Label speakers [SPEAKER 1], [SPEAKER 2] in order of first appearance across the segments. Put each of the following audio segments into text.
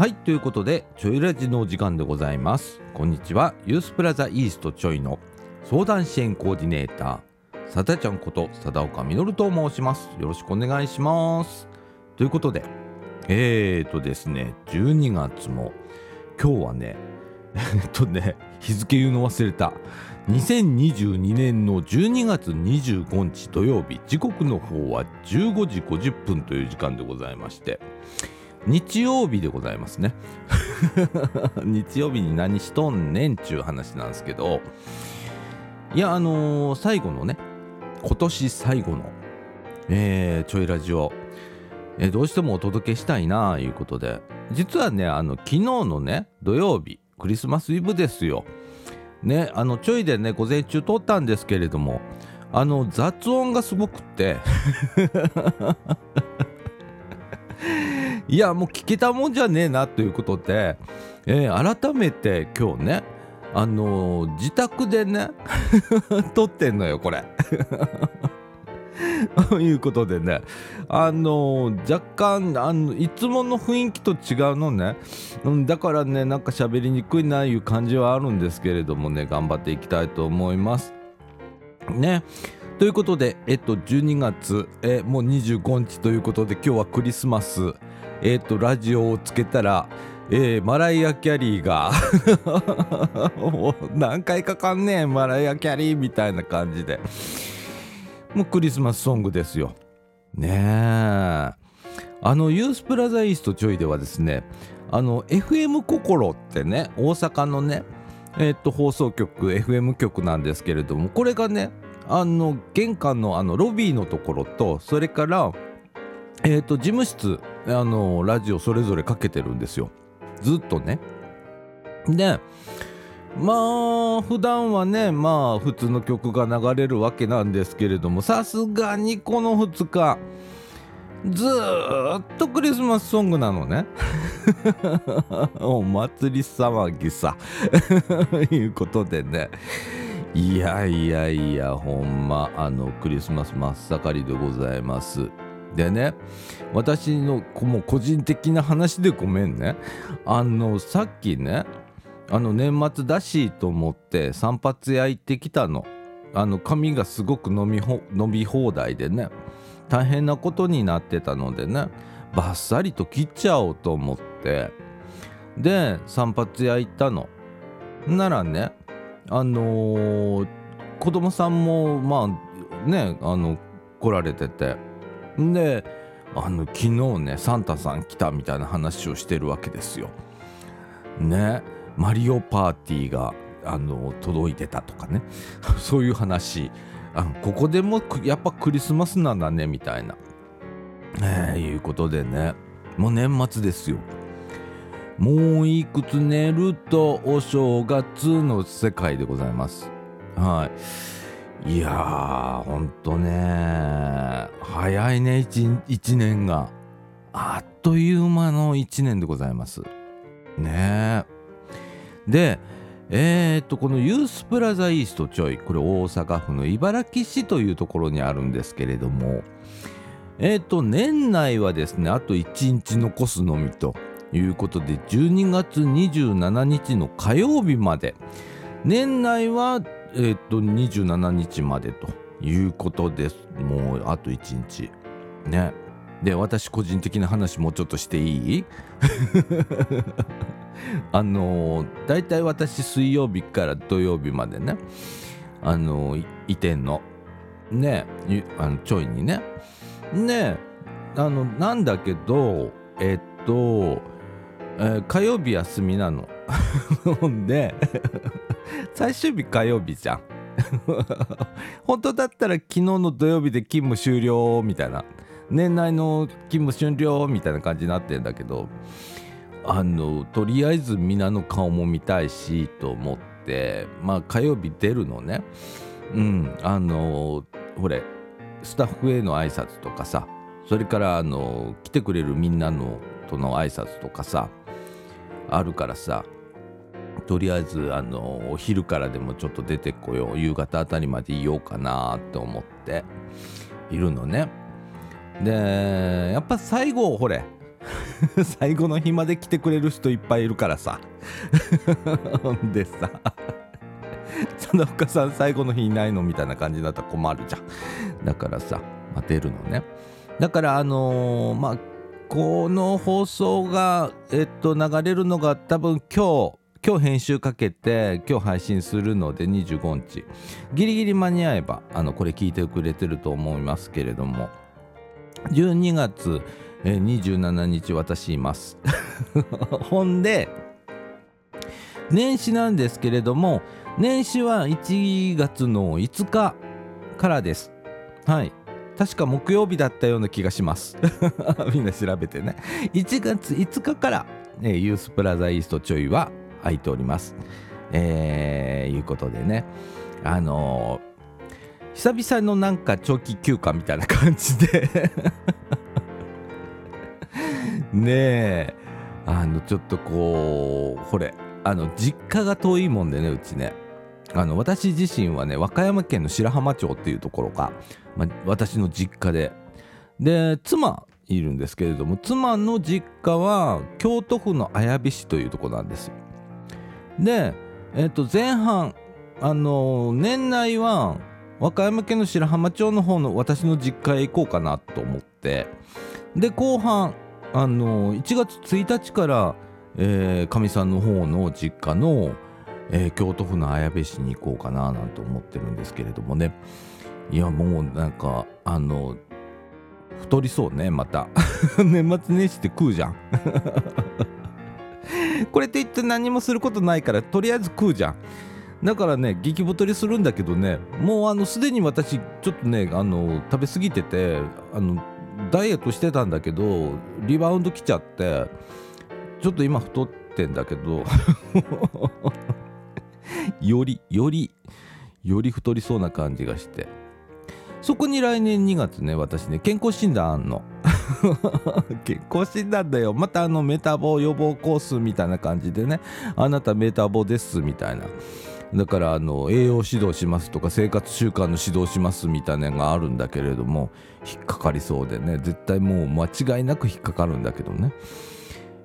[SPEAKER 1] はいということでちょいラジのお時間でございます。こんにちはユースプラザイーストちょいの相談支援コーディネーターさだちゃんこと貞岡実と申します。よろしくお願いします。ということでえーとですね12月も今日はね えっとね日付言うの忘れた。2022年の12月25日土曜日時刻の方は15時50分という時間でございまして日曜日でございますね。日曜日に何しとんねんちゅう話なんですけどいやあのー、最後のね今年最後の、えー、ちょいラジオ、えー、どうしてもお届けしたいなあいうことで実はねあの昨日のね土曜日クリスマスイブですよ。ねあのちょいでね午前中撮ったんですけれどもあの雑音がすごくって。いやもう聞けたもんじゃねえなということで、えー、改めて今日ねあのー、自宅でね 撮ってんのよこれ。と いうことでねあのー、若干あのいつもの雰囲気と違うのね、うん、だからねなんか喋りにくいないう感じはあるんですけれどもね頑張っていきたいと思います。ね。ということでえっと12月えもう25日ということで今日はクリスマス。えっ、ー、とラジオをつけたらえー、マライア・キャリーが もう何回かかんねえマライア・キャリーみたいな感じで。もうクリスマスソングですよ。ねえ。あのユースプラザイーストちょいではですねあの FM 心ってね大阪のねえ、っと放送局 FM 局なんですけれどもこれがねあの玄関のあのロビーのところとそれからえーと、事務室あのラジオそれぞれかけてるんですよ。ずっとね。でまあ普段はねまあ普通の曲が流れるわけなんですけれどもさすがにこの2日ずっとクリスマスソングなのね。お祭り騒ぎさ。いうことでね。いやいやいやほんまあのクリスマス真っ盛りでございます。でね私のもう個人的な話でごめんね。あのさっきねあの年末だしと思って散髪屋行ってきたの。あの髪がすごく伸び伸び放題でね大変なことになってたのでねバッサリと切っちゃおうと思って。で散髪屋行ったの。ならねあのー、子供さんもまあねあの来られてて。であの昨日ねサンタさん来たみたいな話をしてるわけですよ。ねマリオパーティーがあの届いてたとかね そういう話あのここでもやっぱクリスマスなんだねみたいな、えー、いうことでねもう年末ですよ。もういくつ寝るとお正月の世界でございます。はい。いやーほんとね早いね 1, 1年が。あっという間の1年でございます。ね。でえー、っとこのユースプラザイーストちょいこれ大阪府の茨木市というところにあるんですけれどもえー、っと年内はですねあと1日残すのみということで12月27日の火曜日まで。年内はえっ、と27日までということです。もうあと1日。ね。で私個人的な話もちょっとしていい？あのだいたい私水曜日から土曜日までね。あのいてんの。ね。あのちょいにね。ね。あのなんだけどえっと、えー、火曜日休みなの。で 最終日火曜日じゃん。本当だったら昨日の土曜日で勤務終了みたいな。年内の勤務終了みたいな感じになってんだけどあのとりあえず皆の顔も見たいしと思ってまあ火曜日出るのね。うんあのほれスタッフへの挨拶とかさそれからあの来てくれるみんなのとの挨拶とかさあるからさとりあえずあのお昼からでもちょっと出てこよう。夕方あたりまでいようかなって思って。いるのね。でやっぱ最後ほれ。最後の日まで来てくれる人いっぱいいるからさ。でさ。その深さん最後の日いないのみたいな感じになったら困るじゃん。だからさ待てるのね。だからあのー、まあこの放送がえっと流れるのが多分今日今日編集かけて今日配信するので25日。ギリギリ間に合えばあのこれ聞いてくれてると思いますけれども。12月27日私います。ほんで年始なんですけれども年始は1月の5日からです。はい。確か木曜日だったような気がします。みんな調べてね。1月5日から、えユースプラザイーストちょいは空いております。えー、いうことでね。あのー、久々のなんか長期休暇みたいな感じで。ねえ。あのちょっとこうこれ。あの実家が遠いもんでねうちね。あの私自身はね和歌山県の白浜町っていうところが、まあ、私の実家で。で妻いるんですけれども妻の実家は京都府の綾部市というとこなんです。よで、えっと前半あの年内は和歌山県の白浜町の方の私の実家へ行こうかなと思って。で後半あの1月1日からかみ、さんの方の実家の、えー、京都府の綾部市に行こうかななんて思ってるんですけれどもね。いやもうなんかあの太りそうねまた。年末年始って食うじゃん。これって言って何もすることないからとりあえず食うじゃん。だからね激太りするんだけどねもうあのすでに私ちょっとねあの食べ過ぎててあのダイエットしてたんだけどリバウンド来ちゃってちょっと今太ってんだけど よりよりより太りそうな感じがして。そこに来年2月ね私ね健康診断あんの。健康診断だよ。またあのメタボ予防コースみたいな感じでね。あなたメタボですみたいな。だからあの栄養指導しますとか生活習慣の指導しますみたいなのがあるんだけれども引っかかりそうでね。絶対もう間違いなく引っかかるんだけどね。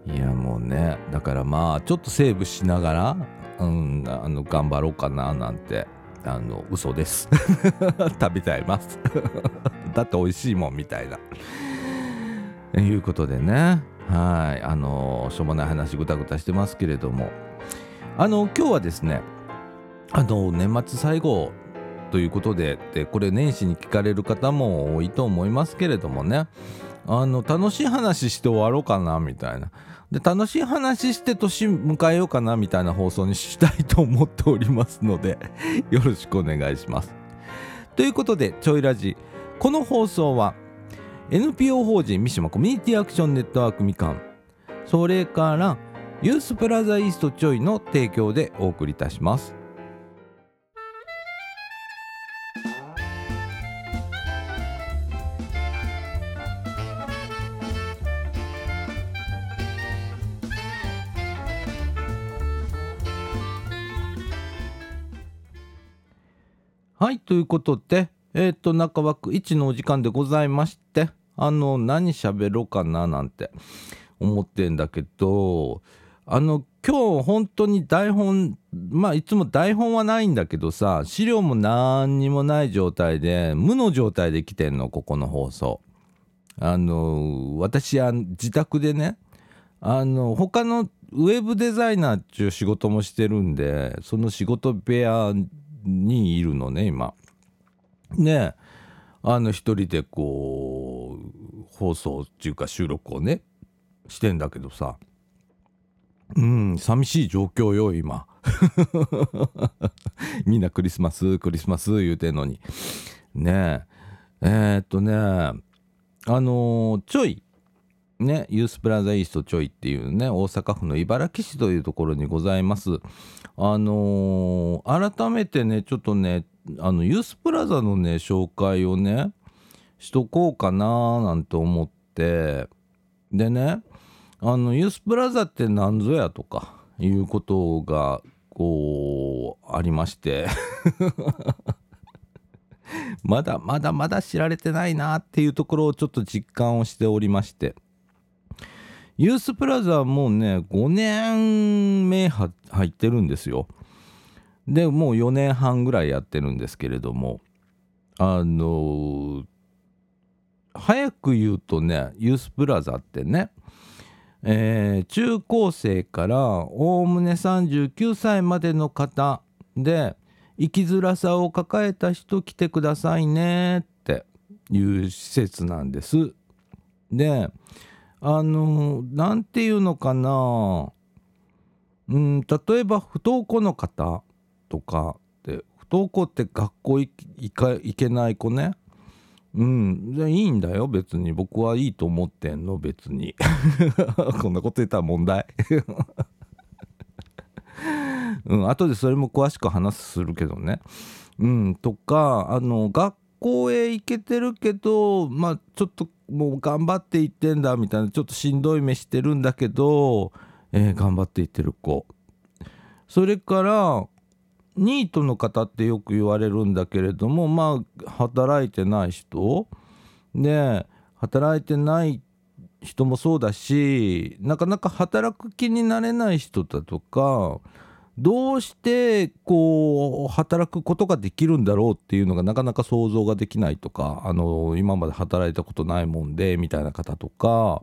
[SPEAKER 1] いやもうね。だからまあちょっとセーブしながら、うん、あの頑張ろうかななんてあの嘘です。食べちゃいます。だって美味しいもんみたいな。いうことでね。はい。あのしょうもない話ぐたぐたしてますけれども。あの今日はですねあの年末最後ということででこれ年始に聞かれる方も多いと思いますけれどもね。あの楽しい話して終わろうかなみたいな。で楽しい話して年迎えようかなみたいな放送にしたいと思っておりますので よろしくお願いします。ということでちょいラジ。この放送は NPO 法人三島コミュニティアクションネットワークみかんそれからユースプラザイーストちょいの提供でお送りいたします。はいということでえっ、ー、と中枠1のお時間でございましてあの何喋ろうかななんて思ってんだけどあの今日本当に台本まあいつも台本はないんだけどさ資料も何にもない状態で無の状態で来てんのここの放送あの私は自宅でねあの他のウェブデザイナーっていう仕事もしてるんでその仕事部屋にいるのね今。ねあの一人でこう放送っていうか収録をねしてんだけどさ。うん寂しい状況よ今。みんなクリスマスクリスマス言うてんのに。ねえ。えー、っとねあのー、ちょいね、ユースプラザイーストちょいっていうね大阪府の茨木市というところにございます。あのー、改めてねちょっとねあのユースプラザのね紹介をねしとこうかななんて思って。でねあのユースプラザって何ぞやとかいうことがこうありまして。まだまだまだ知られてないなっていうところをちょっと実感をしておりまして。ユースプラザはもうね5年目入ってるんですよ。でもう4年半ぐらいやってるんですけれどもあの早く言うとねユースプラザってねえー、中高生からおおむね39歳までの方で生きづらさを抱えた人来てくださいねっていう施設なんです。であの何て言うのかなうん例えば不登校の方とかで不登校って学校行けない子ね。うん。じゃあいいんだよ。別に。僕はいいと思ってんの。別に。こんなこと言ったら問題。うん。後でそれも詳しく話するけどね。うん。とかあの学校へ行けてるけどまあちょっともう頑張って行ってんだみたいなちょっとしんどい目してるんだけど、えー、頑張って行ってる子。それからニートの方ってよく言われるんだけれどもまあ働いてない人。で働いてない人もそうだしなかなか働く気になれない人だとかどうしてこう働くことができるんだろうっていうのがなかなか想像ができないとかあの今まで働いたことないもんでみたいな方とか。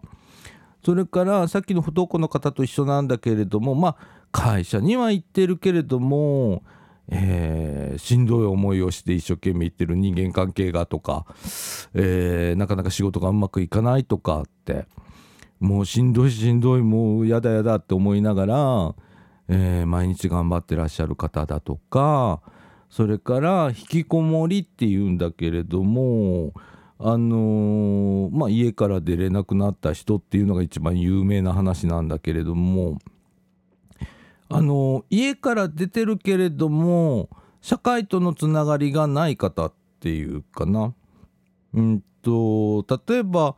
[SPEAKER 1] それからさっきの不登校の方と一緒なんだけれどもまあ会社には行ってるけれどもえー、しんどい思いをして一生懸命言ってる人間関係がとか、えー、なかなか仕事がうまくいかないとかってもうしんどいしんどいもうやだやだって思いながら、えー、毎日頑張ってらっしゃる方だとかそれから引きこもりっていうんだけれどもあのまあ、家から出れなくなった人っていうのが一番有名な話なんだけれどもあの家から出てるけれども社会とのつながりがない方っていうかな。うんと例えば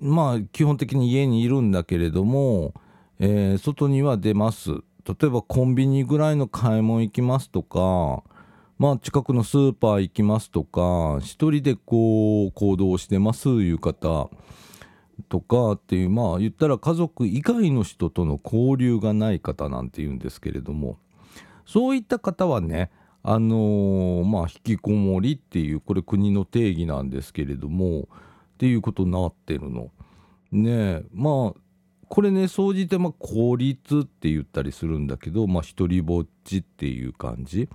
[SPEAKER 1] まあ基本的に家にいるんだけれども、えー、外には出ます。例えばコンビニぐらいの買い物行きますとかまあ近くのスーパー行きますとか一人でこう行動してますいう方とかっていうまあ言ったら家族以外の人との交流がない方なんて言うんですけれどもそういった方はねあのー、まあ引きこもりっていうこれ国の定義なんですけれどもっていうことになってるの。ねまあこれね総じてまあ孤立って言ったりするんだけどまあ一りぼっちっていう感じ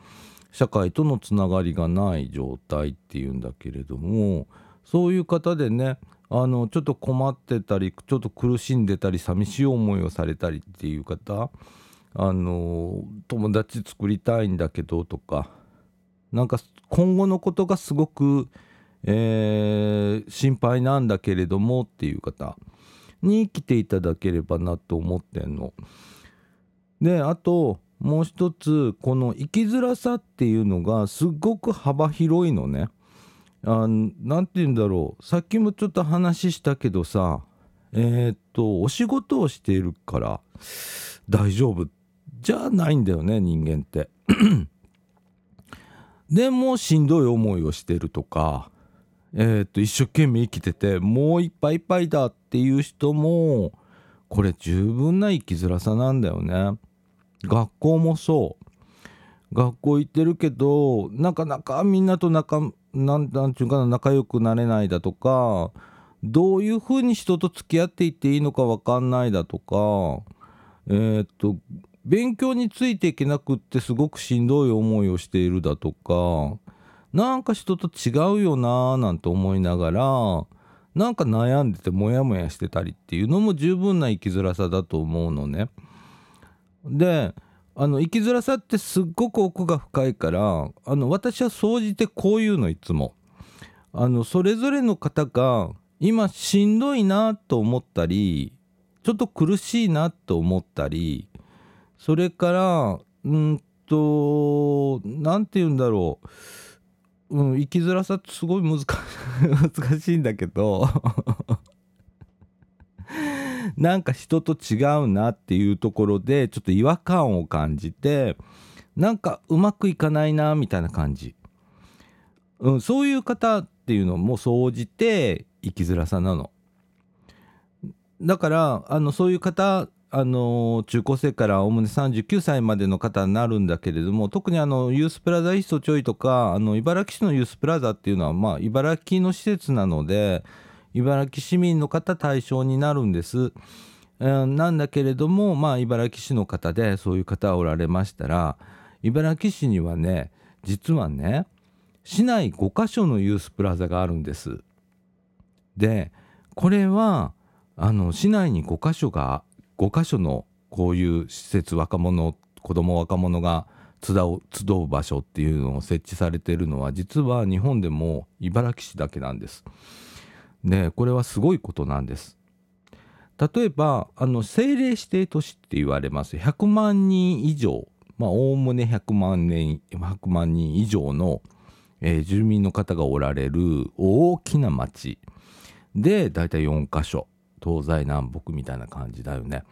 [SPEAKER 1] 社会とのつながりがない状態っていうんだけれどもそういう方でねあのちょっと困ってたりちょっと苦しんでたり寂しい思いをされたりっていう方あの友達作りたいんだけどとかなんか今後のことがすごく、えー、心配なんだけれどもっていう方に来ていただければなと思ってんの。であともう一つこの生きづらさっていうのがすごく幅広いのね。あ何て言うんだろうさっきもちょっと話したけどさえー、っとお仕事をしているから大丈夫じゃないんだよね人間って。でもしんどい思いをしてるとか、えー、っと一生懸命生きててもういっぱいいっぱいだっていう人もこれ十分な生きづらさなんだよね。学校もそう学校行ってるけどなかなかみんなと仲なんなんていうかな仲良くなれないだとかどういうふうに人と付き合っていっていいのか分かんないだとかえー、っと勉強についていけなくってすごくしんどい思いをしているだとかなんか人と違うよなーなんて思いながらなんか悩んでてモヤモヤしてたりっていうのも十分な生きづらさだと思うのね。であの生きづらさってすっごく奥が深いからあの私は総じてこういうのいつも。あのそれぞれの方が今しんどいなと思ったりちょっと苦しいなと思ったりそれからうんと何て言うんだろう、うん、生きづらさってすごい難 難しいんだけど。なんか人と違うなっていうところでちょっと違和感を感じてなんかうまくいかないなみたいな感じ、うん、そういう方っていうのも総じて生きづらさなの。だからあのそういう方あの中高生からおおむね39歳までの方になるんだけれども特にあのユースプラザイストちょいとかあの茨城市のユースプラザっていうのは、まあ、茨城の施設なので茨城市民の方対象になるんです。なんだけれども、まあ、茨城市の方でそういう方おられましたら茨城市にはね実はね市内5か所のユースプラザがあるんです。でこれはあの市内に5か所が5か所のこういう施設若者子ども若者が集う集う場所っていうのを設置されているのは実は日本でも茨城市だけなんです。でこれはすごいことなんです。例えばあの政令指定都市って言われます100万人以上まあおおむね100万年100万人以上の、えー、住民の方がおられる大きな町でだいたい4か所東西南北みたいな感じだよね。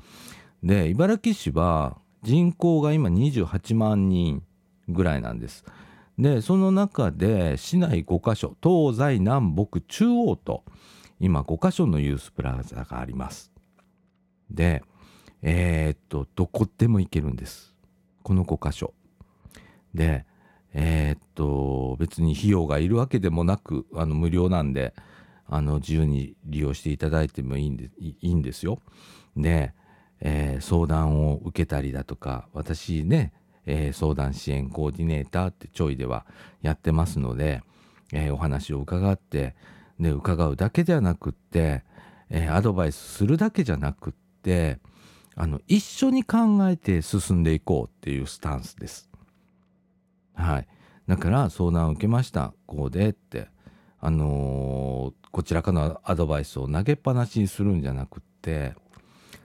[SPEAKER 1] で茨城市は人口が今28万人ぐらいなんです。でその中で市内5か所東西南北中央と今5か所のユースプラザがあります。でえー、っとどこでも行けるんですこの5箇所。でえー、っと別に費用がいるわけでもなくあの無料なんであの自由に利用していただいてもいいんでいいんですよ。で、えー、相談を受けたりだとか私ね、えー、相談支援コーディネーターってちょいではやってますので、えー、お話を伺ってで伺うだけではなくって、えアドバイスするだけじゃなくってあの一緒に考えて進んでいこうっていうスタンスです。はい、だから相談を受けましたこうでってあのー、こちらからのアドバイスを投げっぱなしにするんじゃなくって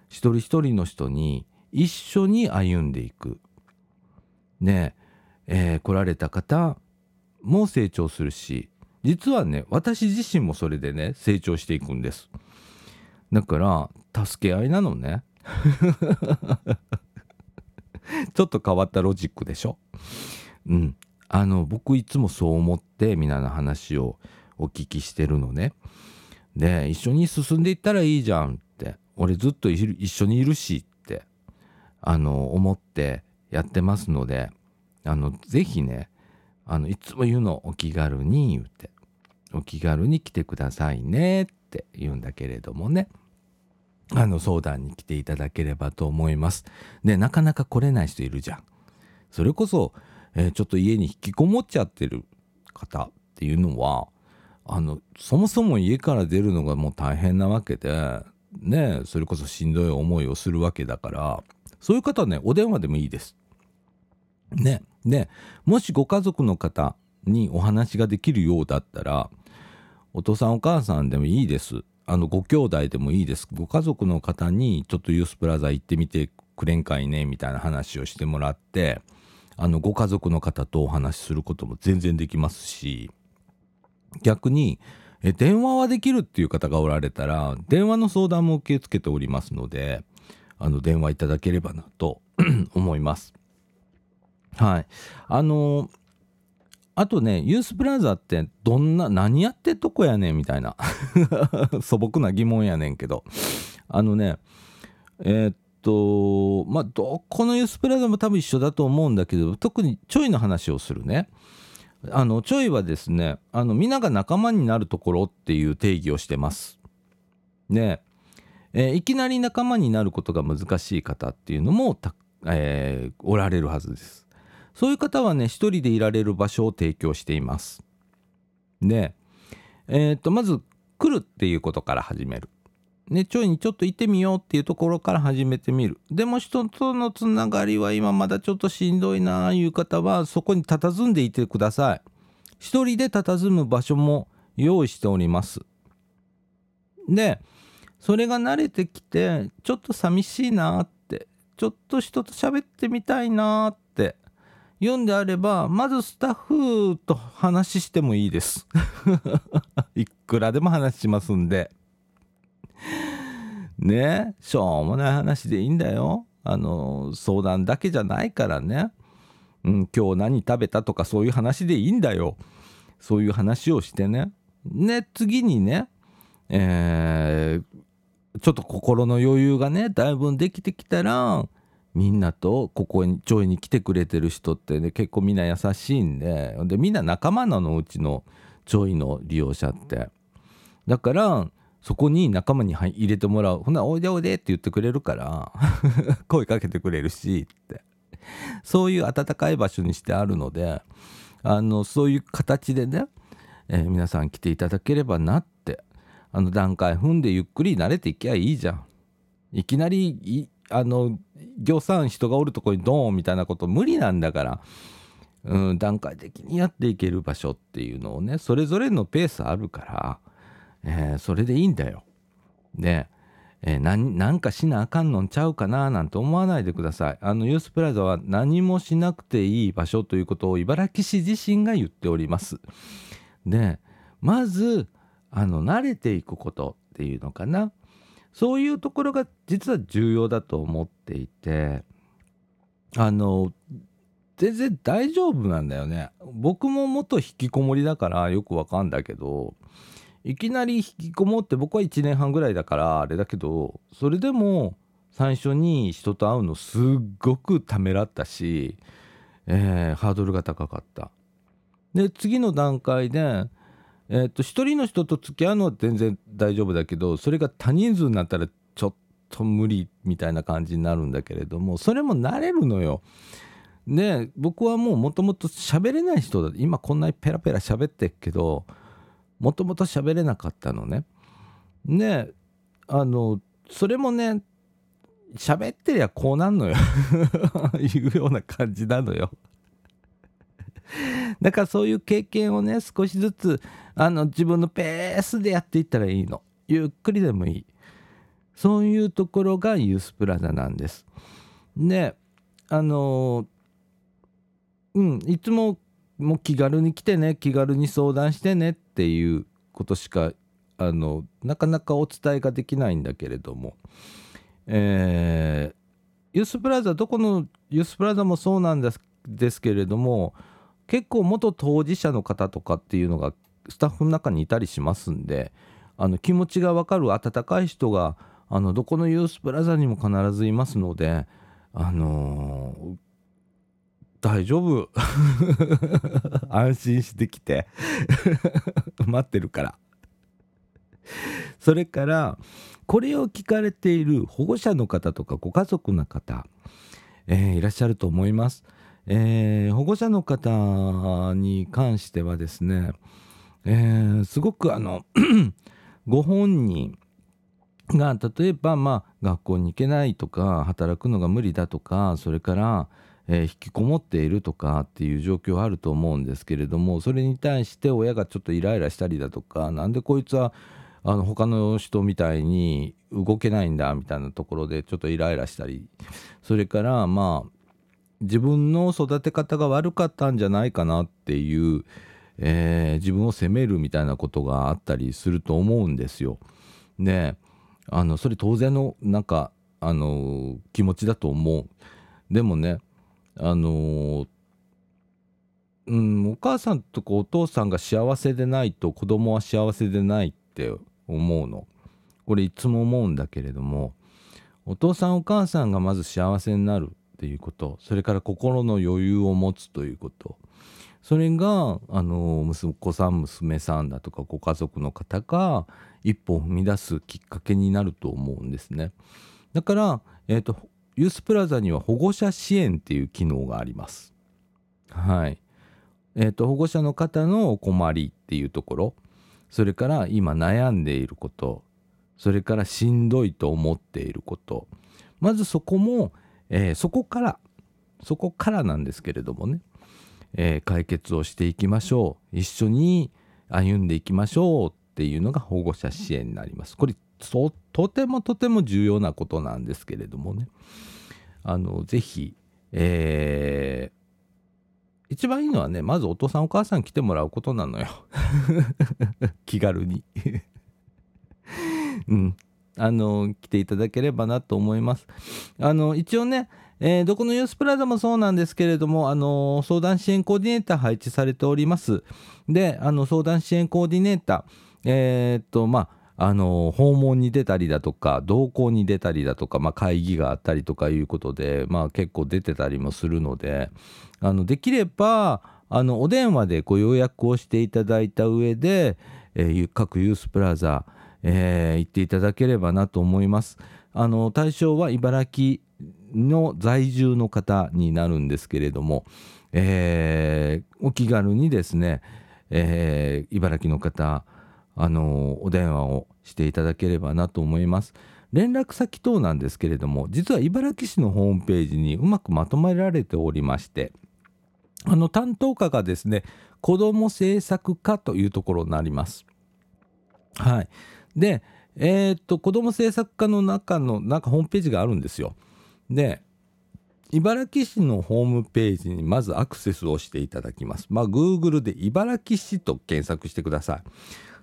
[SPEAKER 1] 一人一人の人に一緒に歩んでいく。ねえー、来られた方も成長するし実はね私自身もそれでね成長していくんです。だから助け合いなのね。ちょっと変わったロジックでしょ。うん。あの僕いつもそう思ってみんなの話をお聞きしてるのね。で一緒に進んでいったらいいじゃんって俺ずっと一緒にいるしってあの思ってやってますのであのぜひねあのいつも言うのお気軽に言うてお気軽に来てくださいねって言うんだけれどもねあの相談に来ていただければと思います。でなかなか来れない人いるじゃん。それこそ、えー、ちょっと家に引きこもっちゃってる方っていうのはあのそもそも家から出るのがもう大変なわけでねそれこそしんどい思いをするわけだからそういう方はねお電話でもいいです。ねでもしご家族の方にお話ができるようだったらお父さんお母さんでもいいですあのご兄弟でもいいですご家族の方にちょっとユースプラザ行ってみてくれんかいねみたいな話をしてもらってあのご家族の方とお話しすることも全然できますし逆にえ電話はできるっていう方がおられたら電話の相談も受け付けておりますのであの電話いただければなと思います。はい。あのあとね、ユースプラザってどんな、何やってとこやねんみたいな 素朴な疑問やねんけど。あのね、えー、っと、まあ、どこのユースプラザも多分一緒だと思うんだけど、特にちょいの話をするね。あのちょいはですねあの皆が仲間になるところっていう定義をしてます。で、えー、いきなり仲間になることが難しい方っていうのもえー、おられるはずです。そういう方はね一人でいられる場所を提供しています。で、えー、っとまず来るっていうことから始める。ね、ちょいにちょっと行ってみようっていうところから始めてみる。でも人とのつながりは今まだちょっとしんどいなあいう方はそこに佇んでいてください。一人で佇む場所も用意しております。で、それが慣れてきてちょっと寂しいなってちょっと人と喋ってみたいなって言うんであればまずスタッフと話してもいいです。いくらでも話しますんで。ねしょうもない話でいいんだよ。あの相談だけじゃないからね。うん、今日何食べたとかそういう話でいいんだよ。そういう話をしてね。ね、次にね、えー、ちょっと心の余裕がねだいぶできてきたらみんなとここに上位に来てくれてる人ってね結構みんな優しいんででみんな仲間なのうちの上位の利用者って。だからそこに仲間に入れてもらう。ほなおいでおいでって言ってくれるから 声かけてくれるしって。そういう温かい場所にしてあるのであのそういう形でね、えー、皆さん来ていただければなって。あの段階踏んでゆっくり慣れていきゃいいじゃん。いきなりあの行さん人がおるとこにドーンみたいなこと無理なんだから、うん、段階的にやっていける場所っていうのをねそれぞれのペースあるから、えー、それでいいんだよ。で、えー、なんかしなあかんのんちゃうかななんて思わないでください。あのユースプラザは何もしなくていい場所ということを茨城市自身が言っております。でまずあの慣れていくことっていうのかな。そういうところが実は重要だと思っていてあの全然大丈夫なんだよね。僕も元引きこもりだからよくわかんだけどいきなり引きこもって僕は1年半ぐらいだからあれだけどそれでも最初に人と会うのすっごくためらったし、えー、ハードルが高かった。で次の段階でえー、っと1人の人と付き合うのは全然大丈夫だけどそれが多人数になったらちょっと無理みたいな感じになるんだけれどもそれも慣れるのよ。で僕はもうもともと喋れない人だ今こんなにペラペラ喋ってっけどもともと喋れなかったのね。であのそれもね喋ってりゃこうなんのよ いうような感じなのよ。だからそういう経験をね少しずつあの自分のペースでやっていったらいいの。ゆっくりでもいい。そういうところがユースプラザなんです。であのうんいつももう気軽に来てね気軽に相談してねっていうことしかあのなかなかお伝えができないんだけれども、えー、ユースプラザどこのユースプラザもそうなんですですけれども結構元当事者の方とかっていうのがスタッフの中にいたりしますんであの気持ちが分かる温かい人があのどこのユースプラザにも必ずいますのであのー、大丈夫 安心してきて 待ってるからそれからこれを聞かれている保護者の方とかご家族の方、えー、いらっしゃると思います。えー、保護者の方に関してはですね、えー、すごくあの ご本人が例えばまあ学校に行けないとか働くのが無理だとかそれから、えー、引きこもっているとかっていう状況あると思うんですけれどもそれに対して親がちょっとイライラしたりだとかなんでこいつはあの他の人みたいに動けないんだみたいなところでちょっとイライラしたりそれからまあ自分の育て方が悪かったんじゃないかなっていう、えー、自分を責めるみたいなことがあったりすると思うんですよ。であのそれ当然のなんかあの気持ちだと思う。でもねあのうん、お母さんとかお父さんが幸せでないと子供は幸せでないって思うの。これいつも思うんだけれどもお父さんお母さんがまず幸せになるっていうこと。それから心の余裕を持つということ。それがあの息子さん娘さんだとかご家族の方が一歩を踏み出すきっかけになると思うんですね。だから、えーと、ユースプラザには保護者支援っていう機能があります。はい。えーと保護者の方のお困りっていうところ。それから今悩んでいること。それからしんどいと思っていること。まずそこもえー、そこからそこからなんですけれどもね、えー、解決をしていきましょう。一緒に歩んでいきましょうっていうのが保護者支援になります。これとてもとても重要なことなんですけれどもね。あのぜひ、えー、一番いいのはねまずお父さんお母さん来てもらうことなのよ。気軽に。うん。あの来ていただければなと思います。あの一応ねえー、どこのユースプラザもそうなんですけれども、あの相談支援コーディネーター配置されております。で、あの相談支援コーディネーター、えー、っと、まああの訪問に出たりだとか同行に出たりだとか、まあ、会議があったりとかいうことで、まあ、結構出てたりもするのであのできればあのお電話でご予約をしていただいた上で、えー、各ユースプラザ、えー、行っていただければなと思います。あの対象は茨城の在住の方になるんですけれども、えー、お気軽にですね、えー、茨城の方あのお電話をしていただければなと思います。連絡先等なんですけれども実は茨城市のホームページにうまくまとめられておりましてあの担当課がですね子ども政策課というところになります。はい、で、えー、っと子ども政策課の中のなんかホームページがあるんですよ。で茨城市のホームページにまずアクセスをしていただきます。まあ Google で茨城市と検索してください。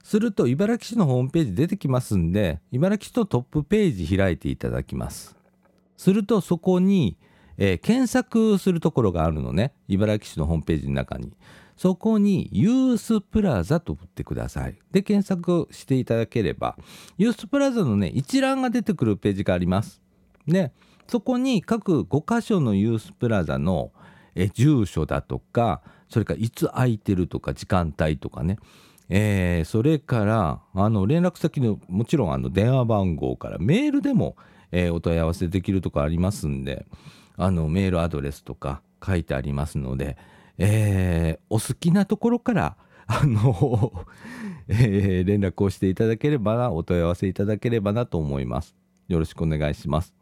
[SPEAKER 1] すると茨城市のホームページ出てきますんで茨城市のトップページ開いていただきますするとそこに、えー、検索するところがあるのね茨城市のホームページの中にそこにユースプラザと打ってください。で検索していただければユースプラザのね一覧が出てくるページがあります。でそこに各5箇所のユースプラザのえ住所だとかそれからいつ空いてるとか時間帯とかね。えー、それからあの連絡先のもちろんあの電話番号からメールでも、えー、お問い合わせできるとこありますんであのメールアドレスとか書いてありますので、えー、お好きなところからあの えー、連絡をしていただければなお問い合わせいただければなと思います。よろしくお願いします。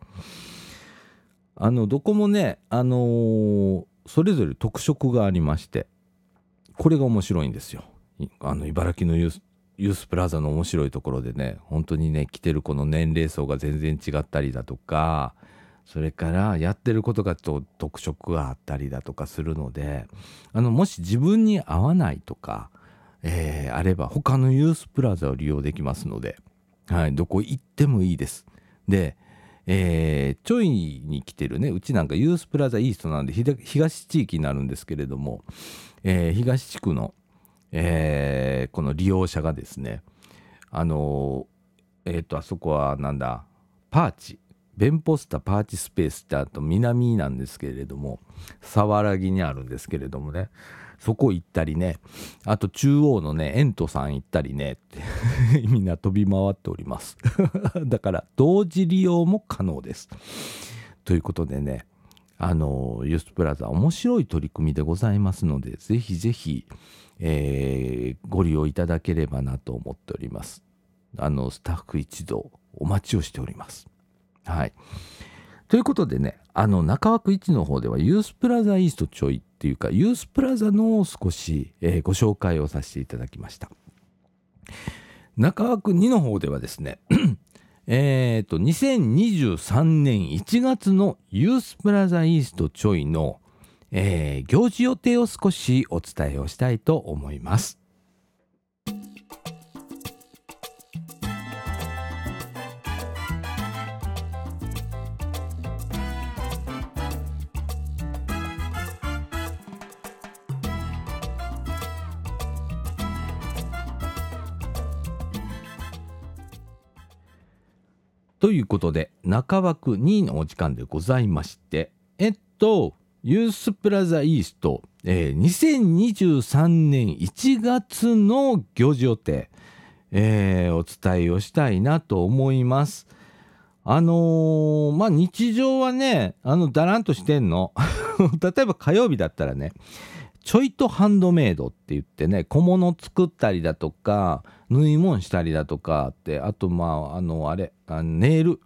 [SPEAKER 1] あのどこもね、あのー、それぞれ特色がありましてこれが面白いんですよ。あの茨城のユースユースプラザの面白いところでね本当にね来てる子の年齢層が全然違ったりだとかそれからやってることがちょっと特色があったりだとかするのであのもし自分に合わないとか、えー、あれば他のユースプラザを利用できますので、はい、どこ行ってもいいです。でえー、ちょいに来てるねうちなんかユースプラザイーストなんで東地域になるんですけれども、えー、東地区のえー、この利用者がですねあのえっ、ー、とあそこはなんだパーチベンポスタパーチスペースってあと南なんですけれども沢良木にあるんですけれどもね。そこ行ったりね。あと中央のねエントさん行ったりね。ってみんな飛び回っております。だから同時利用も可能です。ということでねあのユースプラザ面白い取り組みでございますのでぜひぜひえー、ご利用いただければなと思っております。あのスタッフ一同お待ちをしております。はい。ということでね、あの中枠1の方ではユースプラザイーストちょいっていうかユースプラザの少し、えー、ご紹介をさせていただきました。中枠2の方ではですね えっと2023年1月のユースプラザイーストちょいのえー、行事予定を少しお伝えをしたいと思います。ことで中枠2のお時間でございましてえっとユースプラザイースト、えー、2023年1月の行事予定、えー、お伝えをしたいなと思います。あのー、まあ日常はねあのだらんとしてんの 例えば火曜日だったらねちょいとハンドメイドって言ってね小物作ったりだとか縫い物したりだとかってあとまああのあれあネイル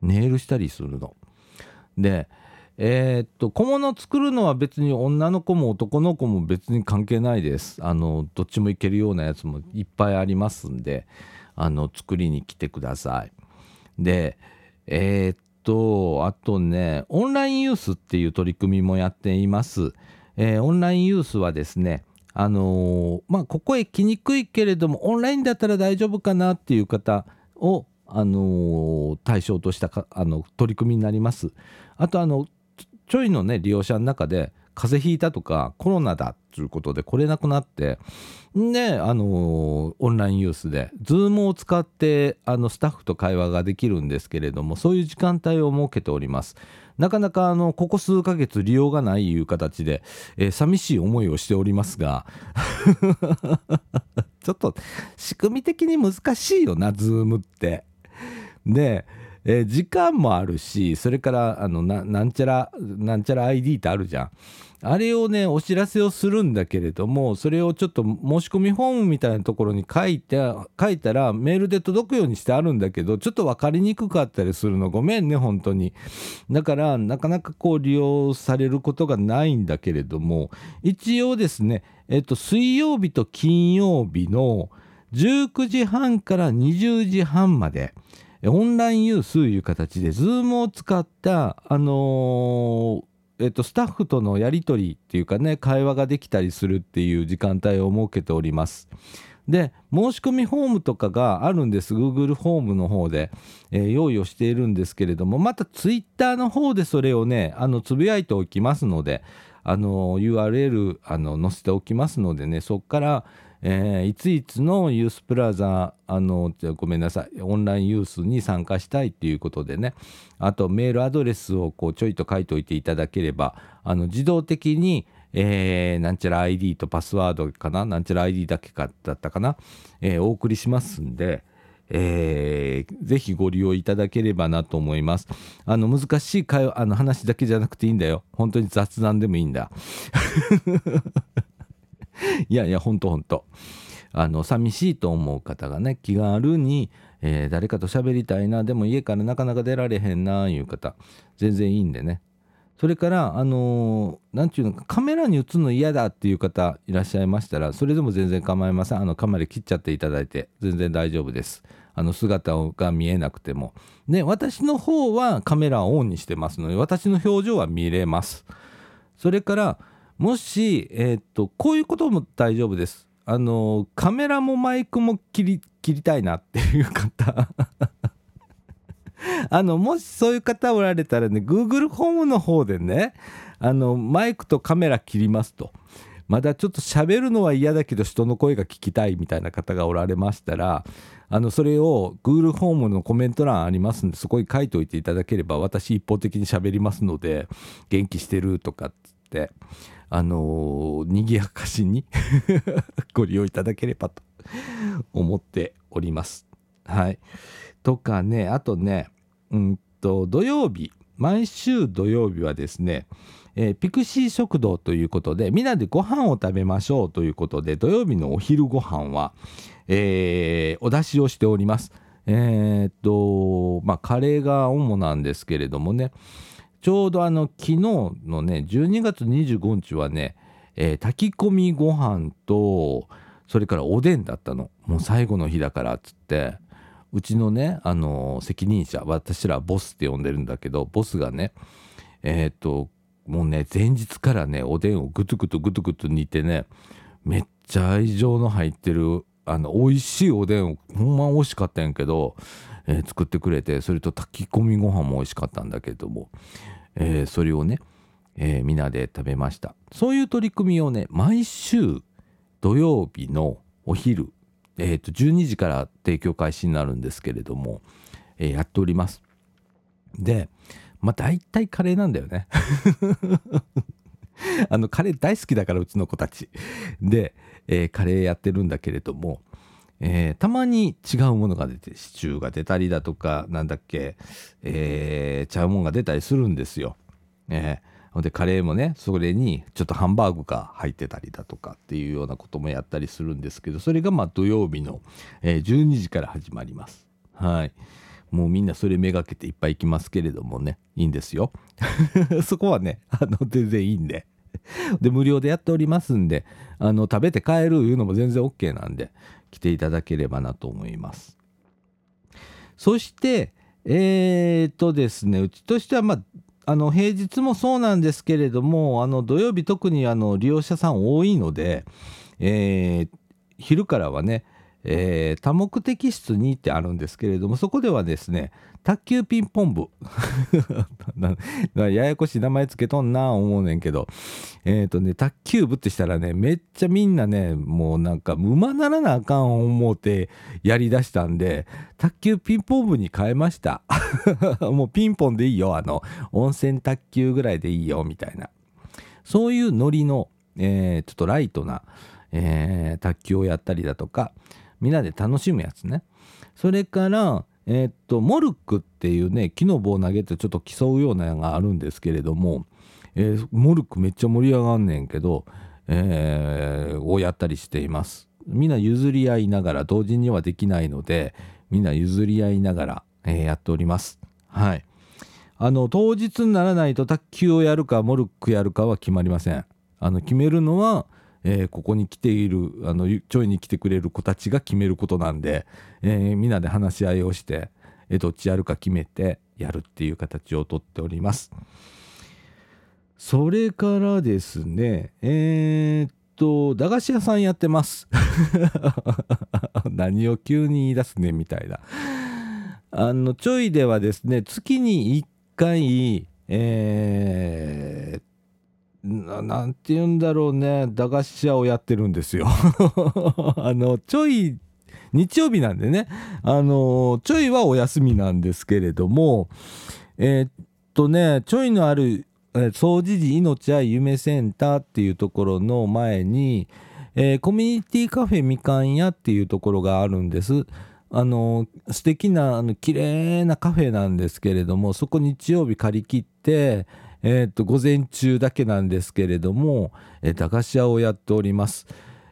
[SPEAKER 1] ネイルしたりするの。でえー、っと小物作るのは別に女の子も男の子も別に関係ないです。あのどっちもいけるようなやつもいっぱいありますんであの作りに来てください。でえー、っとあとねオンラインユースっていう取り組みもやっています、えー、オンラインユースはですねあのまあここへ来にくいけれどもオンラインだったら大丈夫かなっていう方をあの対象としたあの取り組みになります。あとあのちょいのね利用者の中で風邪ひいたとかコロナだということで来れなくなってであのオンラインユースで Zoom を使ってあのスタッフと会話ができるんですけれどもそういう時間帯を設けておりますなかなかあのここ数ヶ月利用がないいう形で、えー、寂しい思いをしておりますが ちょっと仕組み的に難しいよな Zoom って。でえー、時間もあるしそれからあのなんちゃらなんちゃら ID ってあるじゃん。あれをねお知らせをするんだけれどもそれをちょっと申し込みフォームみたいなところに書いて書いたらメールで届くようにしてあるんだけどちょっと分かりにくかったりするの。ごめんね本当に。だからなかなかこう利用されることがないんだけれども一応ですねえっと水曜日と金曜日の19時半から20時半までオンラインユースいう形で Zoom を使ったあのーえっと、スタッフとのやり取りっていうかね会話ができたりするっていう時間帯を設けております。で申し込みフォームとかがあるんです Google フォームの方で、えー、用意をしているんですけれどもまた Twitter の方でそれをねあのつぶやいておきますのであの URL あの載せておきますのでねそこからえー、いついつのユースプラザあのごめんなさいオンラインユースに参加したいっていうことでねあとメールアドレスをこうちょいと書いておいていただければあの自動的にえー、なんちゃら ID とパスワードかななんちゃら ID だけかだったかな、えー、お送りしますんで、えー、ぜひご利用いただければなと思います。あの難しい会あの話だけじゃなくていいんだよ。本当に雑談でもいいんだ。いやいや、ほんとほんと。あの、寂しいと思う方がね、気軽に、えー、誰かと喋りたいな、でも家からなかなか出られへんな、いう方、全然いいんでね。それから、あのー、ていうのか、カメラに映るの嫌だっていう方いらっしゃいましたら、それでも全然構いません。あの、カメラ切っちゃっていただいて、全然大丈夫です。あの、姿が見えなくても。で、私の方はカメラをオンにしてますので、私の表情は見れます。それから、もし、えー、っとこういうことも大丈夫です。あのカメラもマイクも切り切りたいなっていう方 あのもしそういう方おられたらね Google ホームの方でねあのマイクとカメラ切りますとまだちょっと喋るのは嫌だけど人の声が聞きたいみたいな方がおられましたらあのそれを Google ホームのコメント欄ありますんでそこに書いておいていただければ私一方的に喋りますので元気してるとかっあのー、賑やかしに ご利用いただければと思っております。はい。とかね、あとね、うんと、土曜日、毎週土曜日はですね、えー、ピクシー食堂ということで、みんなでご飯を食べましょうということで、土曜日のお昼ご飯は、えー、お出しをしております。えー、っと、まあ、カレーが主なんですけれどもね、ちょうどあの昨日のね12月25日はね、えー、炊き込みご飯とそれからおでんだったの。もう最後の日だからっつってうちのねあの責任者私らボスって呼んでるんだけどボスがねえっ、ともうね前日からねおでんをグツグツグツグツ煮てねめっちゃ愛情の入ってるあの美味しいおでんをほんま美味しかったんやけどえー、作ってくれてそれと炊き込みご飯も美味しかったんだけども、えー、それをね、えー、みんなで食べました。そういう取り組みをね毎週土曜日のお昼、えー、と12時から提供開始になるんですけれども、えー、やっております。でまあ大体カレーなんだよね。あのカレー大好きだからうちの子たち。で、えー、カレーやってるんだけれどもえー、たまに違うものが出てシチューが出たりだとかなんだっけ、えー、ちゃうもんが出たりするんですよ。えー、でカレーもねそれにちょっとハンバーグが入ってたりだとかっていうようなこともやったりするんですけどそれがまあ土曜日の、えー、12時から始まります。はいもうみんなそれめがけていっぱい行きますけれどもねいいんですよ。そこはねあの全然いいんで。で無料でやっておりますんであの食べて帰るいうのも全然 OK なんで来ていただければなと思います。そしてえー、っとですねうちとしてはまああの平日もそうなんですけれどもあの土曜日特にあの利用者さん多いので、えー、昼からはね、えー、多目的室にってあるんですけれどもそこではですね卓球ピンポン部 ややこしい名前つけとんな思うねんけどえっ、ー、とね卓球部ってしたらねめっちゃみんなねもうなんか馬ならなあかん思うてやりだしたんで卓球ピンポン部に変えました。もうピンポンでいいよあの温泉卓球ぐらいでいいよみたいな。そういうノリの、えー、ちょっとライトな、えー、卓球をやったりだとかみんなで楽しむやつね。それからえー、っとモルックっていうね木の棒投げてちょっと競うようなのがあるんですけれども、えー、モルックめっちゃ盛り上がんねんけど、えー、をやったりしています。みんな譲り合いながら同時にはできないのでみんな譲り合いながら、え、やっております。はい。あの当日にならないと卓球をやるかモルックやるかは決まりません。あの決めるのはえー、ここに来ているあのちょいに来てくれる子たちが決めることなんで、えー、みんなで話し合いをして、えー、どっちやるか決めてやるっていう形をとっております。それからですねえー、っと駄菓子屋さんやってます 何を急に言い出すねみたいなあのちょいではですね月に1回えー、なんて言うんだろうね。駄菓子屋をやってるんですよ。あのちょい日曜日なんでね。あのちょいはお休みなんですけれども。えー、っとねちょいのある総持寺命や夢センターっていうところの前に、えー、コミュニティカフェみかん屋っていうところがあるんです。あの素敵なあの綺麗なカフェなんですけれどもそこ日曜日借り切ってえー、と午前中だけなんですけれども、えー、駄菓子屋をやっております。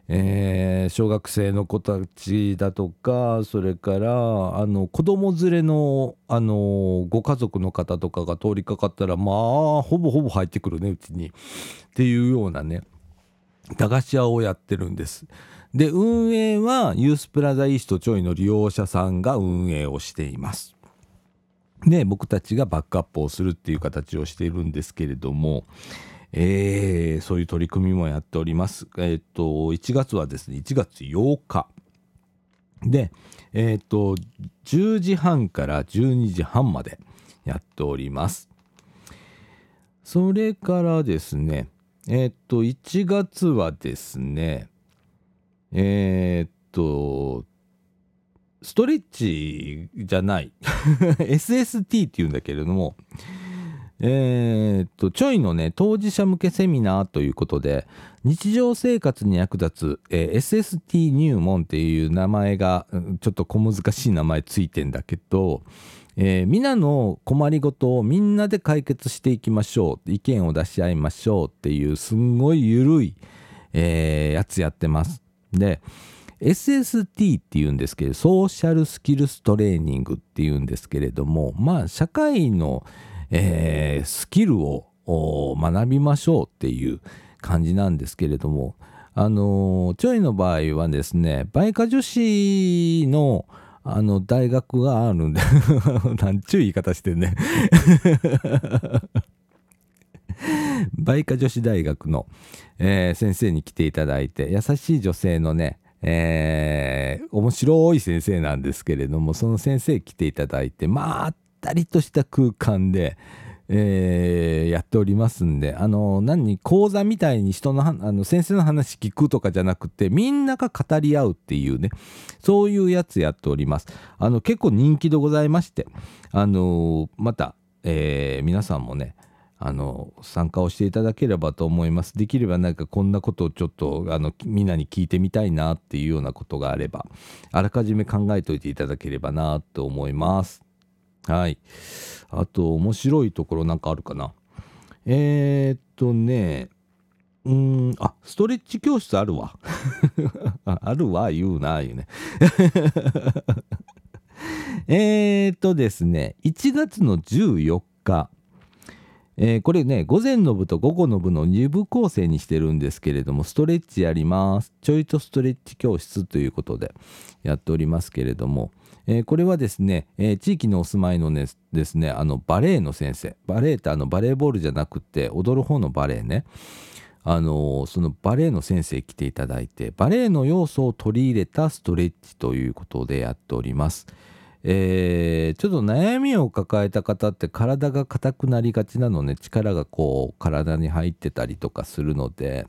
[SPEAKER 1] えー、小学生の子たちだとかそれからあの子供連れのあのご家族の方とかが通りかかったらまあほぼほぼ入ってくるねうちにっていうようなね駄菓子屋をやってるんです。で運営はユースプラザイーストちょいの利用者さんが運営をしています。で僕たちがバックアップをするっていう形をしているんですけれども、えー、そういう取り組みもやっております。えっ、ー、と1月はですね1月8日でえっ、ー、と10時半から12時半までやっております。それからですねえっ、と1月はですねえっとストレッチじゃない SST っていうんだけれどもえー、っとちょいのね当事者向けセミナーということで日常生活に役立つ、えー、SST 入門っていう名前がちょっと小難しい名前ついてんだけど、えー、皆の困りごとをみんなで解決していきましょう意見を出し合いましょうっていうすんごい緩い、えー、やつやってます。で SST っていうんですけどソーシャルスキルストレーニングっていうんですけれどもまあ社会の、えー、スキルを学びましょうっていう感じなんですけれどもあのちょいの場合はですね梅花女子のあの大学があるんで なんちゅう言い方してんね梅花 女子大学の、えー、先生に来ていただいて優しい女性のねえー、面白い先生なんですけれどもその先生来ていただいてまったりとした空間で、えー、やっておりますんであの何講座みたいに人のあの先生の話聞くとかじゃなくてみんなが語り合うっていうねそういうやつやっております。あの結構人気でございましてあのまた、えー、皆さんもねあの参加をしていただければと思います。できればなんかこんなことをちょっとあのみんなに聞いてみたいなっていうようなことがあればあらかじめ考えておいていただければなと思います。はい。あと面白いところなんかあるかな。えー、っとねうんあストレッチ教室あるわ。あるわ言うな言うね。えっとですね1月の14日えー、これね午前の部と午後の部の2部構成にしてるんですけれどもストレッチやります。ちょいとストレッチ教室ということでやっておりますけれども、えー、これはですね、えー、地域のお住まいの、ね、ですねあのバレエの先生。バレエってあのバレーボールじゃなくて踊る方のバレエね。あのそのバレエの先生来ていただいてバレエの要素を取り入れたストレッチということでやっております。えー、ちょっと悩みを抱えた方って体が硬くなりがちなのね。力がこう体に入ってたりとかするので。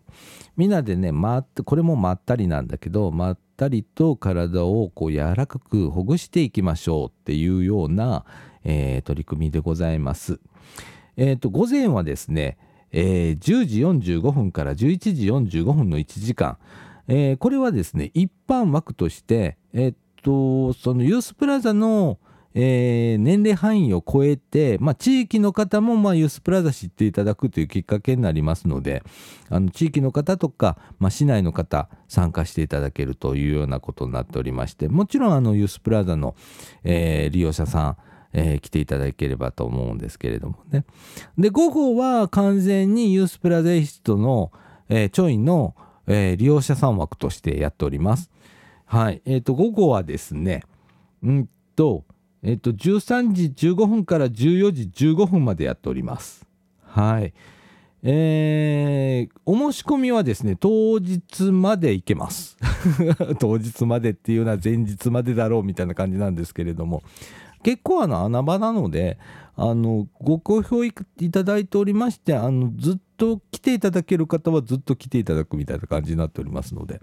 [SPEAKER 1] みんなでね回ってこれもまったりなんだけどまったりと体をこう柔らかくほぐしていきましょうっていうような、えー、取り組みでございます。えーと、午前はですね、えー、10時45分から11時45分の1時間、えー、これはですね一般枠として、えーとそのユースプラザの、えー、年齢範囲を超えて、まあ、地域の方も、まあ、ユースプラザ知っていただくというきっかけになりますのであの地域の方とか、まあ、市内の方参加していただけるというようなことになっておりましてもちろんあのユースプラザの、えー、利用者さんえー、来ていただければと思うんですけれどもね。で午後は完全にユースプラザイストの、えー、チョイの、えー、利用者さん枠としてやっております。はい。え、ー、と、午後はですね、うんと、え、ー、と、13時15分から14時15分までやっております。はい。えー、お申し込みはですね、当日まで行けます。当日までっていうのは前日までだろうみたいな感じなんですけれども、結構あの穴場なので、あのご好評いただいておりましてあのずっと来ていただける方はずっと来ていただくみたいな感じになっておりますので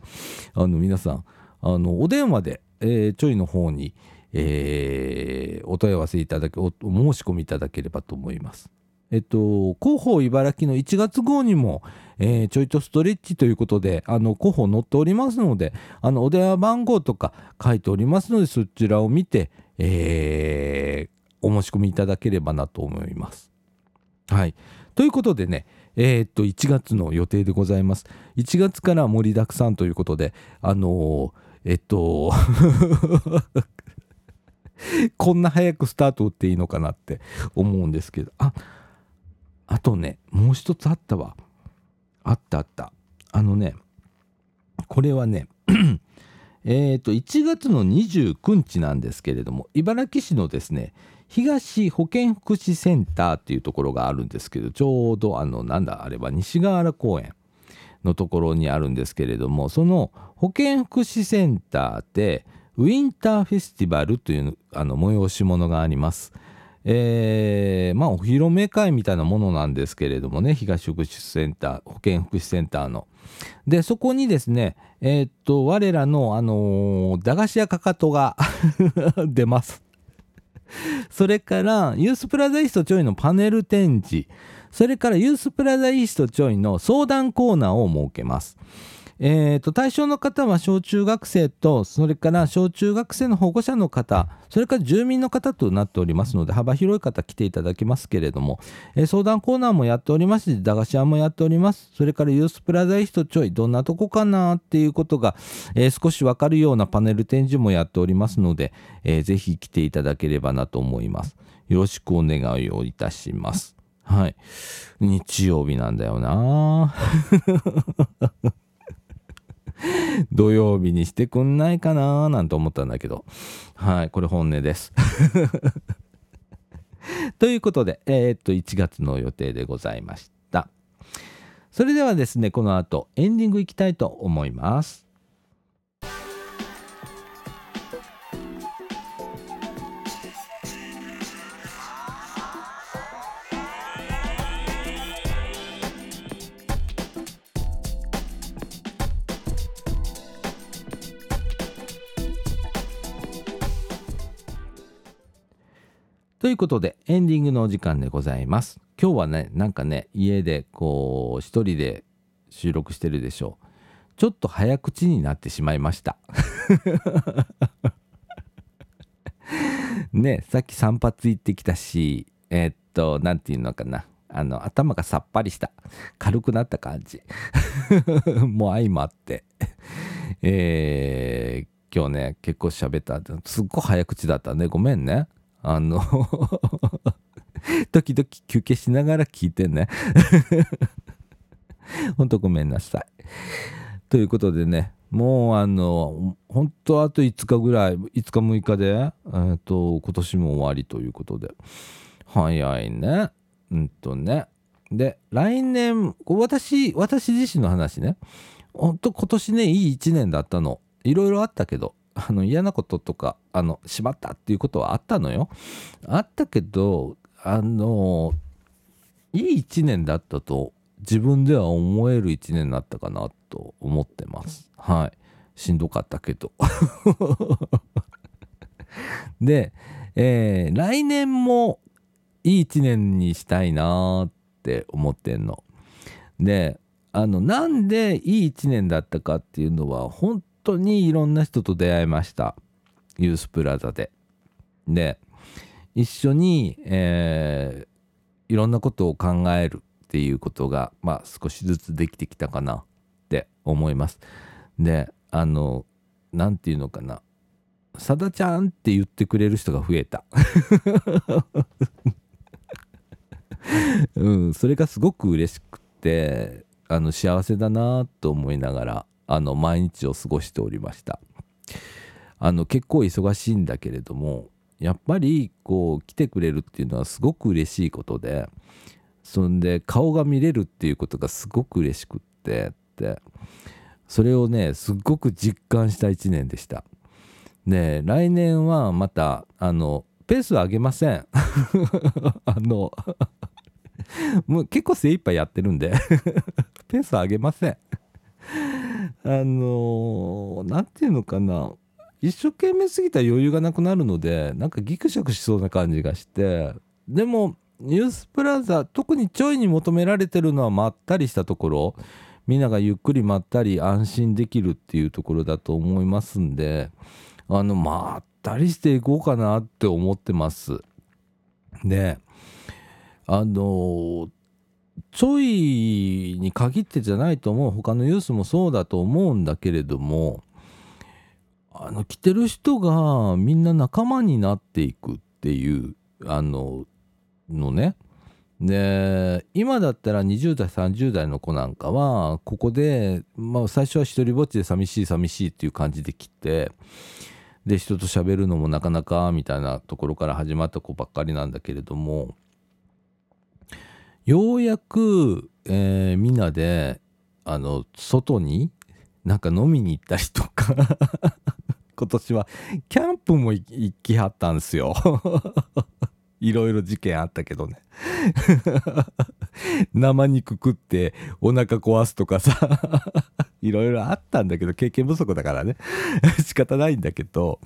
[SPEAKER 1] あの皆さんあのお電話で、えー、ちょいの方に、えー、お問い合わせいただけお申し込みいただければと思います。えっと、広報茨城の1月号にも、えー、ちょいとストレッチということで、あの、広報載っておりますので、あの、お電話番号とか書いておりますので、そちらを見て、えー、お申し込みいただければなと思います。はい。ということでね、えー、っと、1月の予定でございます。1月から盛りだくさんということで、あのーえっと こんな早くスタート打っていいのかなって思うんですけど。ああとねもう一つあったわ。あったあった。あのねこれはね えっと1月の29日なんですけれども茨城市のですね東保健福祉センターっていうところがあるんですけどちょうどあのなんだあれは西河原公園。のところにあるんですけれどもその保健福祉センターでウィンターフェスティバルというあの催し物があります。えー、まあお披露目会みたいなものなんですけれどもね東福祉センター保健福祉センターの。でそこにですねえー、っと我らのあのー、駄菓子屋かかとが 出ます。それからユースプラザイストちょいのパネル展示それからユースプラザイーストちょいの相談コーナーを設けます。えーと、対象の方は小中学生とそれから小中学生の保護者の方それから住民の方となっておりますので幅広い方来ていただきますけれども、えー、相談コーナーもやっておりますし駄菓子屋もやっております。それからユースプラザイストちょいどんなとこかなっていうことが、えー、少しわかるようなパネル展示もやっておりますので、えー、ぜひ来ていただければなと思います。よろしくお願いをいたします。はい。日曜日なんだよな 土曜日にしてくんないかななんて思ったんだけど。はい。これ本音です。ということで、えー、っと、1月の予定でございました。それではですね、この後、エンディングいきたいと思います。ということでエンディングのお時間でございます。今日はねなんかね家でこう一人で収録してるでしょう。ちょっと早口になってしまいました。ねさっき散髪行ってきたしえー、っと何て言うのかなあの頭がさっぱりした軽くなった感じ もう相まってえー、今日ね結構喋ったすっごい早口だったねごめんねあの 時々休憩しながら聞いてね ほんとごめんなさい。ということでね、もうあの、本当あと5日ぐらい、5日6日で、えー、と、今年も終わりということで、早いね。うんとね。で来年私私自身の話ねほんと今年ねいい1年だったのいろいろあったけどあの嫌なこととかあのしまったっていうことはあったのよ。あったけどあのいい1年だったと自分では思える1年だったかなと思ってます。はい。しんどかったけど。で、えー、来年もいい1年にしたいなって思ってんの。であのなんでいい1年だったかっていうのは本当にいろんな人と出会いましたユースプラザでで一緒に、えー、いろんなことを考えるっていうことが、まあ、少しずつできてきたかなって思います。であの何て言うのかな「さだちゃん」って言ってくれる人が増えた。うん、それがすごく嬉しくてあの幸せだなと思いながらあの毎日を過ごしておりました。あの結構忙しいんだけれどもやっぱりこう来てくれるっていうのはすごく嬉しいことでそんで顔が見れるっていうことがすごく嬉しくってって。それをねすっごく実感した1年でした。で来年はまたあのペース上げません。あの もう結構精一杯やってるんで。ペース上げません。あの何て言うのかな。一生懸命すぎたら余裕がなくなるのでなんかギクシャクしそうな感じがして。でもニュースプラザ特にちょいに求められてるのはまったりしたところ。みんながゆっくりまったり安心できるっていうところだと思いますんで。あのまったりしていこうかなって思ってます。であのちょいに限ってじゃないと思う。他のユースもそうだと思うんだけれどもあの来てる人がみんな仲間になっていくっていうあののね。で今だったら20代30代の子なんかはここで、まあ、最初は一人ぼっちで寂しい寂しいっていう感じで来てで人と喋るのもなかなかみたいなところから始まった子ばっかりなんだけれどもようやく、えー、みんなであの外になんか飲みに行ったりとか 今年はキャンプも行きはったんですよ。いろいろ事件あったけどね。生肉食ってお腹壊すとかさ。いろいろあったんだけど経験不足だからね。仕方ないんだけど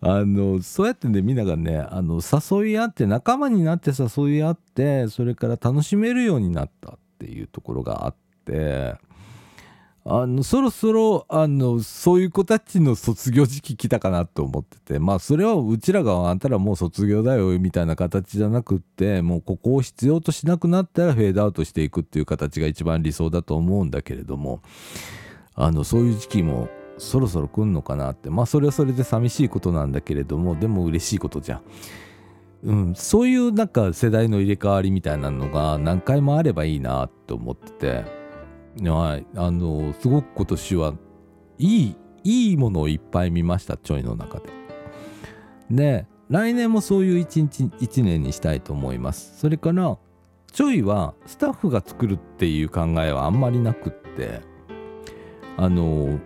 [SPEAKER 1] あのそうやってねみんながねあの誘い合って仲間になって誘い合ってそれから楽しめるようになったっていうところがあって。あのそろそろあのそういう子たちの卒業時期来たかなと思っててまあそれはうちらがあんたらもう卒業だよみたいな形じゃなくってもうここを必要としなくなったらフェードアウトしていくっていう形が一番理想だと思うんだけれどもあのそういう時期もそろそろ来んのかなってまあそれはそれで寂しいことなんだけれどもでも嬉しいことじゃん。うん、そういうなんか世代の入れ替わりみたいなのが何回もあればいいなと思ってて。はい、あのすごく今年はいいいいものをいっぱい見ましたちょいの中で。で来年もそういう一日一年にしたいと思います。それからちょいはスタッフが作るっていう考えはあんまりなくってあの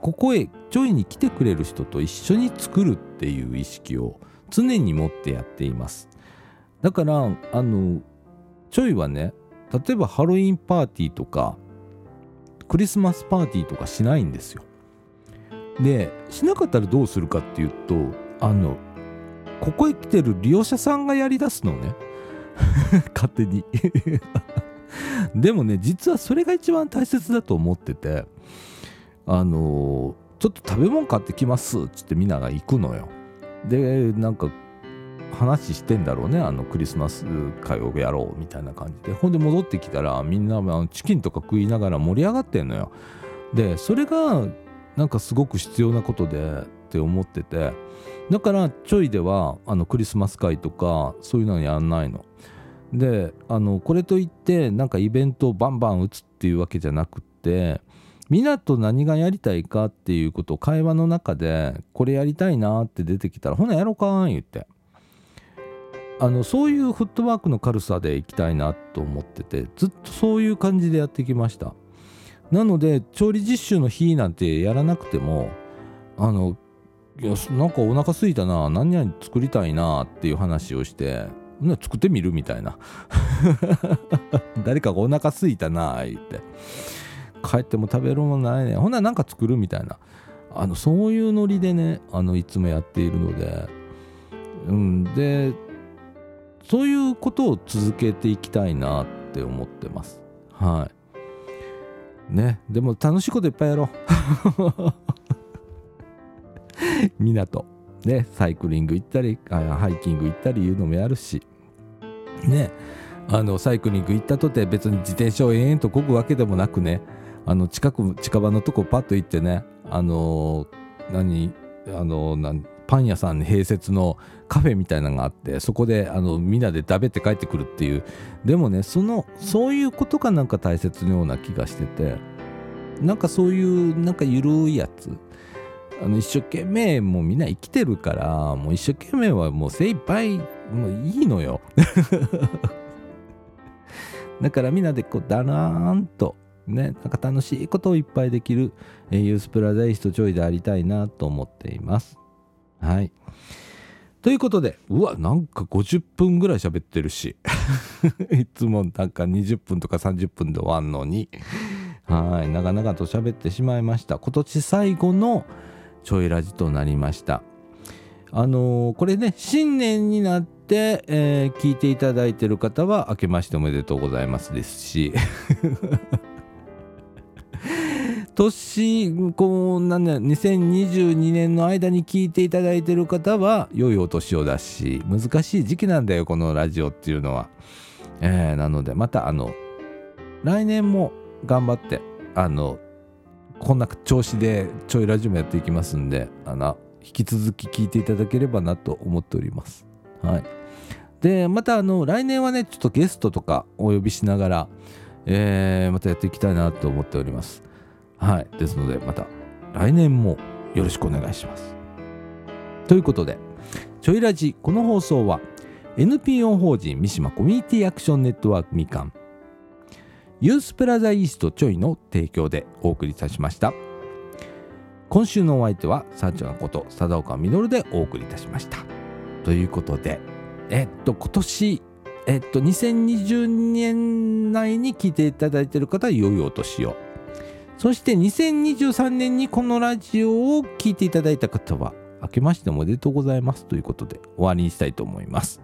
[SPEAKER 1] ここへちょいに来てくれる人と一緒に作るっていう意識を常に持ってやっています。だからあのちょいはね例えばハロウィンパーティーとかクリスマスパーティーとかしないんですよ。でしなかったらどうするかっていうとあのここへ来てる利用者さんがやりだすのね。勝手に。でもね実はそれが一番大切だと思っててあのちょっと食べ物買ってきますっつってみんなが行くのよ。でなんか話してんだろうねあのクリスマス会をやろうみたいな感じで。ほんで戻ってきたらみんなあのチキンとか食いながら盛り上がってんのよ。でそれがなんかすごく必要なことでって思ってて。だからちょいではあのクリスマス会とかそういうのやんないの。であのこれといってなんかイベントをバンバン打つっていうわけじゃなくってみんなと何がやりたいかっていうことを会話の中でこれやりたいなって出てきたらほなやろうかん言って。あのそういうフットワークの軽さでいきたいなと思っててずっとそういう感じでやってきました。なので調理実習の日なんてやらなくてもあのいやなんかお腹すいたな何々作りたいなっていう話をして作ってみるみたいな。誰かがお腹すいたな言って。帰っても食べるものないね。ほんならなんか作るみたいな。あのそういうノリでねあのいつもやっているので。うんでそういうことを続けていきたいなって思ってます。はい。ね。でも楽しいこといっぱいやろう。港。ね。サイクリング行ったりハイキング行ったりいうのもやるし。ね。あのサイクリング行ったとて別に自転車を延々とこぐわけでもなくね。あの近く近場のとこパッと行ってね。あのー、何あのー、なんパン屋さん併設のカフェみたいなのがあってそこであのみんなで食べて帰ってくるっていう。でもねそのそういうことがなんか大切なような気がしててなんかそういうなんかゆるいやつ。あの一生懸命もうみんな生きてるからもう一生懸命はもう精一杯もういいのよ。だからみんなでこうだらーんとね、なんか楽しいことをいっぱいできる、ユースプラザ East Joy でありたいなと思っています。はい。ということで、うわ、なんか50分ぐらい喋ってるし、いつもなんか20分とか30分で終わんのに、はい、長々と喋ってしまいました。今年最後のちょいラジとなりました。あのー、これね、新年になって、えー、聞いていただいてる方は、明けましておめでとうございますですし、年こうなんだ2022年の間に聞いていただいている方は良いお年をだし難しい時期なんだよこのラジオっていうのは、えー、なのでまたあの来年も頑張ってあのこんな調子でちょいラジオもやっていきますんであの引き続き聞いていただければなと思っております。はい。でまたあの来年はねちょっとゲストとかお呼びしながらえー、またやっていきたいなと思っております。はい。ですので、また来年もよろしくお願いします。ということで、ちょいラジ、この放送は NPO 法人三島コミュニティアクションネットワークみかん、ユースプラザイーストちょいの提供でお送りいたしました。今週のお相手は、サーチョのこと、貞岡実でお送りいたしました。ということで、えっと、今年、えっと、2020年内に聞いていただいている方は良いお年を。そして2023年にこのラジオを聴いていただいた方は、明けましておめでとうございますということで終わりにしたいと思います。